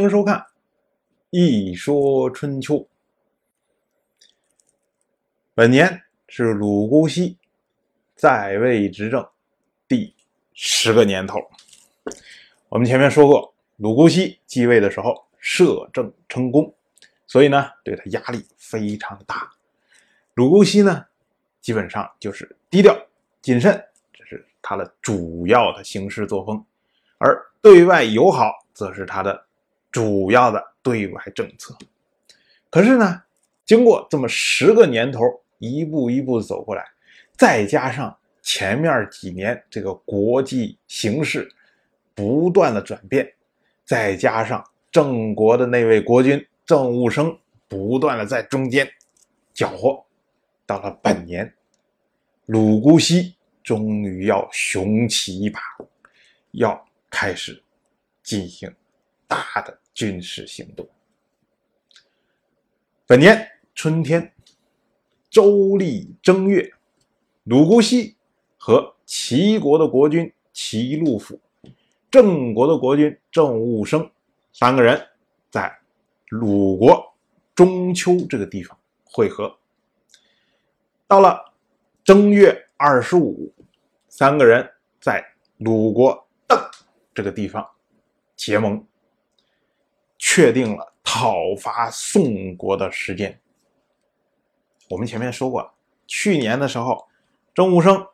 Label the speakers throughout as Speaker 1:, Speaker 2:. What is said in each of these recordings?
Speaker 1: 欢迎收看《一说春秋》。本年是鲁姑息在位执政第十个年头。我们前面说过，鲁姑息继位的时候摄政成功，所以呢，对他压力非常大。鲁姑息呢，基本上就是低调谨慎，这是他的主要的行事作风，而对外友好则是他的。主要的对外政策，可是呢，经过这么十个年头，一步一步走过来，再加上前面几年这个国际形势不断的转变，再加上郑国的那位国君郑务生不断的在中间搅和，到了本年，鲁姑息终于要雄起一把，要开始进行大的。军事行动。本年春天，周历正月，鲁姑息和齐国的国君齐禄府、郑国的国君郑务生三个人在鲁国中秋这个地方会合。到了正月二十五，三个人在鲁国邓这个地方结盟。确定了讨伐宋国的时间。我们前面说过，去年的时候，郑武生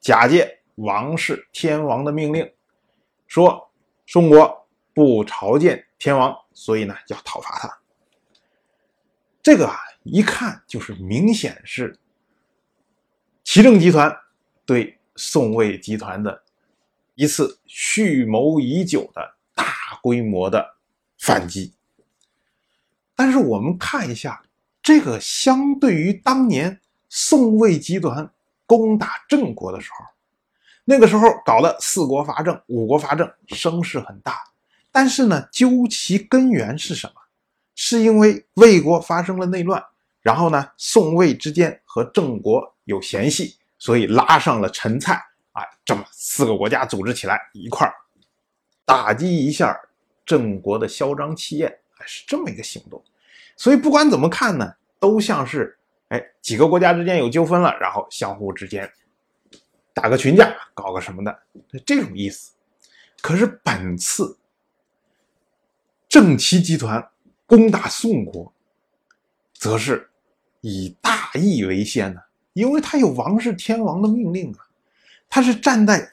Speaker 1: 假借王室天王的命令，说宋国不朝见天王，所以呢要讨伐他。这个啊，一看就是明显是齐政集团对宋魏集团的一次蓄谋已久的大规模的。反击，但是我们看一下，这个相对于当年宋魏集团攻打郑国的时候，那个时候搞的四国伐郑、五国伐郑，声势很大。但是呢，究其根源是什么？是因为魏国发生了内乱，然后呢，宋魏之间和郑国有嫌隙，所以拉上了陈蔡啊，这么四个国家组织起来一块儿打击一下。郑国的嚣张气焰，是这么一个行动，所以不管怎么看呢，都像是哎几个国家之间有纠纷了，然后相互之间打个群架，搞个什么的这种意思。可是本次郑齐集团攻打宋国，则是以大义为先呢，因为他有王室天王的命令啊，他是站在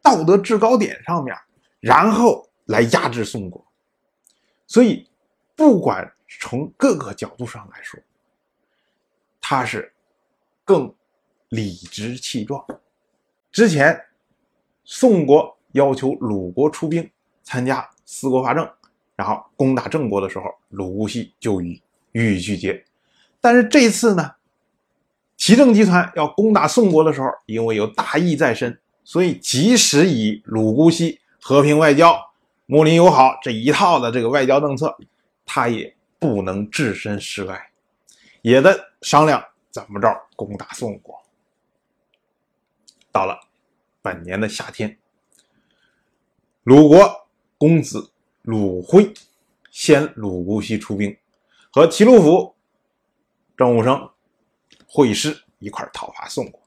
Speaker 1: 道德制高点上面，然后。来压制宋国，所以不管从各个角度上来说，他是更理直气壮。之前宋国要求鲁国出兵参加四国伐郑，然后攻打郑国的时候，鲁姑息就予予以拒绝。但是这次呢，齐郑集团要攻打宋国的时候，因为有大义在身，所以即使以鲁姑息和平外交。睦邻友好这一套的这个外交政策，他也不能置身事外，也在商量怎么着攻打宋国。到了本年的夏天，鲁国公子鲁辉先鲁姑息出兵，和齐鲁府郑武生会师一块讨伐宋国。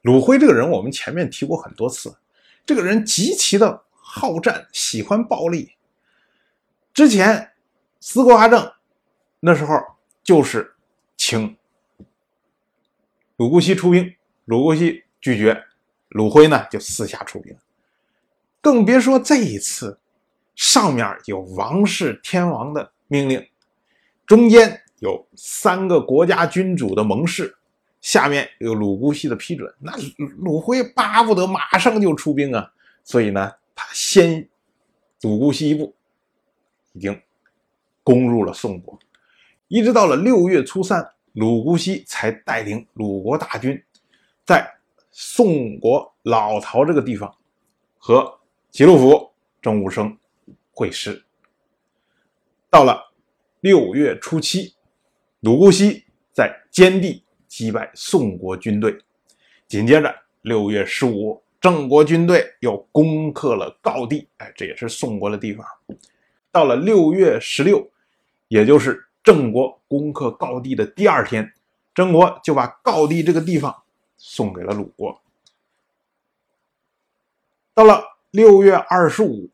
Speaker 1: 鲁辉这个人，我们前面提过很多次，这个人极其的。好战，喜欢暴力。之前司国阿正那时候就是请鲁姑息出兵，鲁姑息拒绝，鲁辉呢就私下出兵。更别说这一次，上面有王室天王的命令，中间有三个国家君主的盟誓，下面有鲁姑息的批准，那鲁辉巴不得马上就出兵啊！所以呢。他先鲁姑息一步，已经攻入了宋国，一直到了六月初三，鲁姑息才带领鲁国大军在宋国老巢这个地方和齐鲁府郑武生会师。到了六月初七，鲁姑息在坚地击败宋国军队，紧接着六月十五。郑国军队又攻克了郜地，哎，这也是宋国的地方。到了六月十六，也就是郑国攻克郜地的第二天，郑国就把郜地这个地方送给了鲁国。到了六月二十五，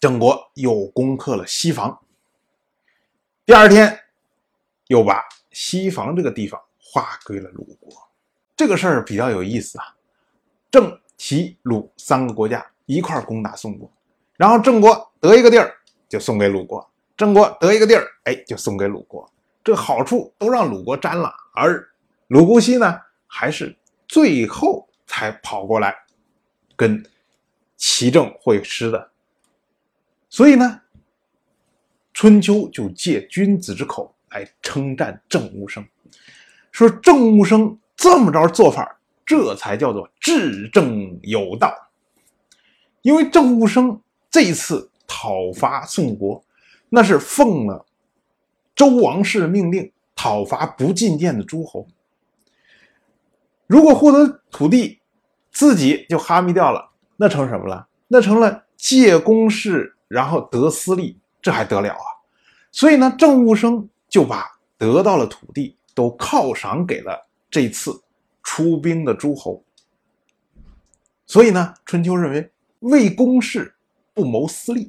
Speaker 1: 郑国又攻克了西房。第二天，又把西房这个地方划归了鲁国。这个事儿比较有意思啊，郑、齐、鲁三个国家一块攻打宋国，然后郑国得一个地儿就送给鲁国，郑国得一个地儿，哎，就送给鲁国。这好处都让鲁国占了，而鲁姑息呢，还是最后才跑过来。跟齐郑会师的，所以呢，春秋就借君子之口来称赞郑武生，说郑武生这么着做法，这才叫做治政有道。因为郑武生这次讨伐宋国，那是奉了周王室的命令，讨伐不进谏的诸侯。如果获得土地，自己就哈密掉了，那成什么了？那成了借公事，然后得私利，这还得了啊？所以呢，郑务生就把得到了土地都犒赏给了这次出兵的诸侯。所以呢，春秋认为为公事不谋私利，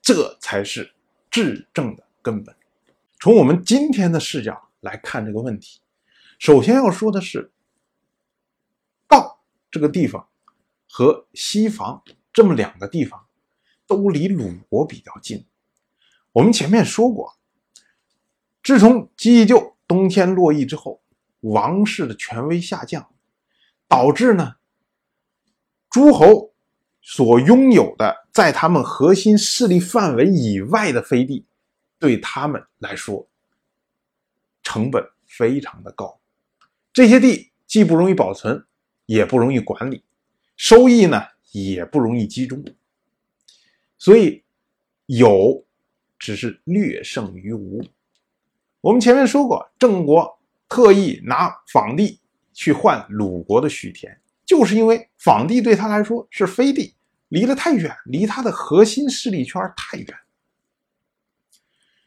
Speaker 1: 这才是治政的根本。从我们今天的视角来看这个问题，首先要说的是。道这个地方和西房这么两个地方都离鲁国比较近。我们前面说过，自从姬义就东迁洛邑之后，王室的权威下降，导致呢诸侯所拥有的在他们核心势力范围以外的飞地，对他们来说成本非常的高。这些地既不容易保存。也不容易管理，收益呢也不容易集中，所以有只是略胜于无。我们前面说过，郑国特意拿仿地去换鲁国的许田，就是因为仿地对他来说是飞地，离得太远，离他的核心势力圈太远。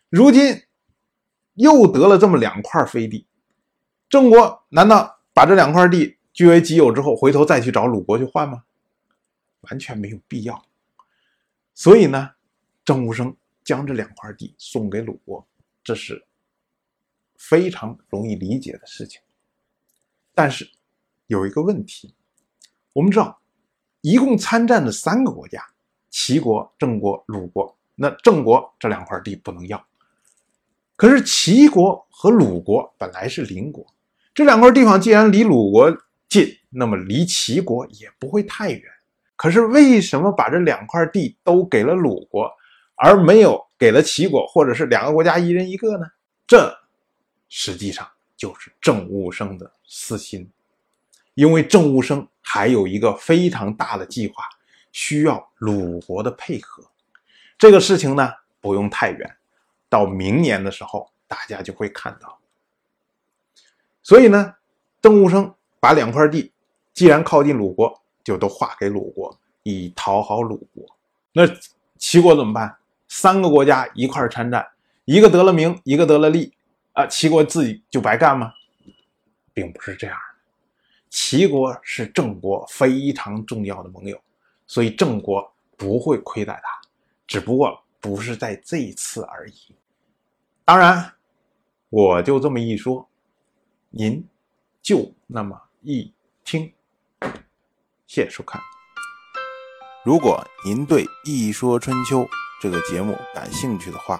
Speaker 1: 如今又得了这么两块飞地，郑国难道把这两块地？据为己有之后，回头再去找鲁国去换吗？完全没有必要。所以呢，郑武生将这两块地送给鲁国，这是非常容易理解的事情。但是有一个问题，我们知道，一共参战的三个国家：齐国、郑国、鲁国。那郑国这两块地不能要，可是齐国和鲁国本来是邻国，这两块地方既然离鲁国，近，那么离齐国也不会太远。可是为什么把这两块地都给了鲁国，而没有给了齐国，或者是两个国家一人一个呢？这实际上就是郑武生的私心，因为郑武生还有一个非常大的计划，需要鲁国的配合。这个事情呢，不用太远，到明年的时候大家就会看到。所以呢，郑武生。把两块地，既然靠近鲁国，就都划给鲁国，以讨好鲁国。那齐国怎么办？三个国家一块参战，一个得了名，一个得了利，啊，齐国自己就白干吗？并不是这样的。齐国是郑国非常重要的盟友，所以郑国不会亏待他，只不过不是在这一次而已。当然，我就这么一说，您就那么。一听，谢谢收看。如果您对《一说春秋》这个节目感兴趣的话，